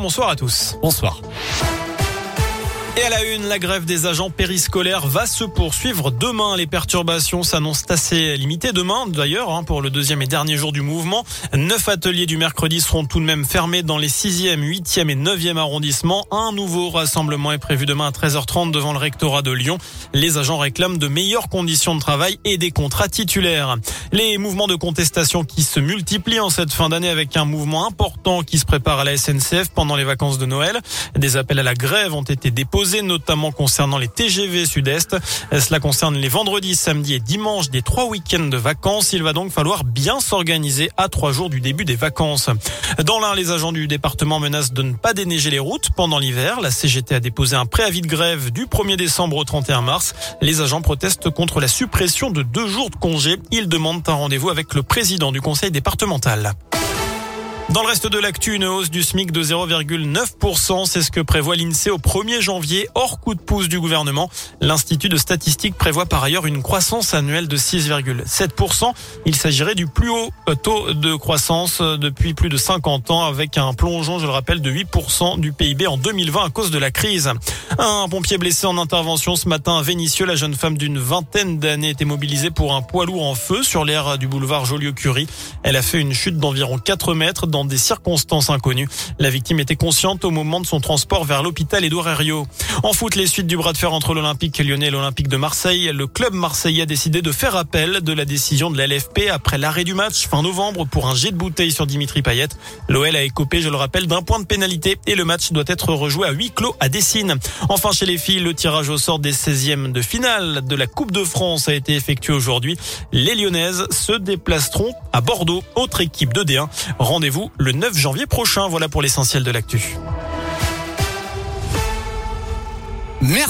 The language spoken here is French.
Bonsoir à tous. Bonsoir. Et à la une, la grève des agents périscolaires va se poursuivre demain. Les perturbations s'annoncent assez limitées demain, d'ailleurs, hein, pour le deuxième et dernier jour du mouvement. Neuf ateliers du mercredi seront tout de même fermés dans les 6e, 8e et 9e arrondissements. Un nouveau rassemblement est prévu demain à 13h30 devant le rectorat de Lyon. Les agents réclament de meilleures conditions de travail et des contrats titulaires. Les mouvements de contestation qui se multiplient en cette fin d'année avec un mouvement important qui se prépare à la SNCF pendant les vacances de Noël. Des appels à la grève ont été déposés notamment concernant les TGV Sud-Est. Cela concerne les vendredis, samedis et dimanches des trois week-ends de vacances. Il va donc falloir bien s'organiser à trois jours du début des vacances. Dans l'un, les agents du département menacent de ne pas déneiger les routes pendant l'hiver. La CGT a déposé un préavis de grève du 1er décembre au 31 mars. Les agents protestent contre la suppression de deux jours de congé. Ils demandent un rendez-vous avec le président du conseil départemental. Dans le reste de l'actu, une hausse du SMIC de 0,9%, c'est ce que prévoit l'INSEE au 1er janvier, hors coup de pouce du gouvernement. L'Institut de statistique prévoit par ailleurs une croissance annuelle de 6,7%. Il s'agirait du plus haut taux de croissance depuis plus de 50 ans, avec un plongeon, je le rappelle, de 8% du PIB en 2020 à cause de la crise. Un pompier blessé en intervention ce matin à Vénissieux, la jeune femme d'une vingtaine d'années était mobilisée pour un poids lourd en feu sur l'aire du boulevard Joliot-Curie. Elle a fait une chute d'environ 4 mètres dans des circonstances inconnues. La victime était consciente au moment de son transport vers l'hôpital Édouard Herriot. En foot, les suites du bras de fer entre l'Olympique lyonnais et l'Olympique de Marseille. Le club marseillais a décidé de faire appel de la décision de la LFP après l'arrêt du match fin novembre pour un jet de bouteille sur Dimitri Payet. L'OL a écopé, je le rappelle, d'un point de pénalité et le match doit être rejoué à huis clos à Dessine. Enfin, chez les filles, le tirage au sort des 16e de finale de la Coupe de France a été effectué aujourd'hui. Les Lyonnaises se déplaceront à Bordeaux, autre équipe de D1. Le 9 janvier prochain. Voilà pour l'essentiel de l'actu. Merci.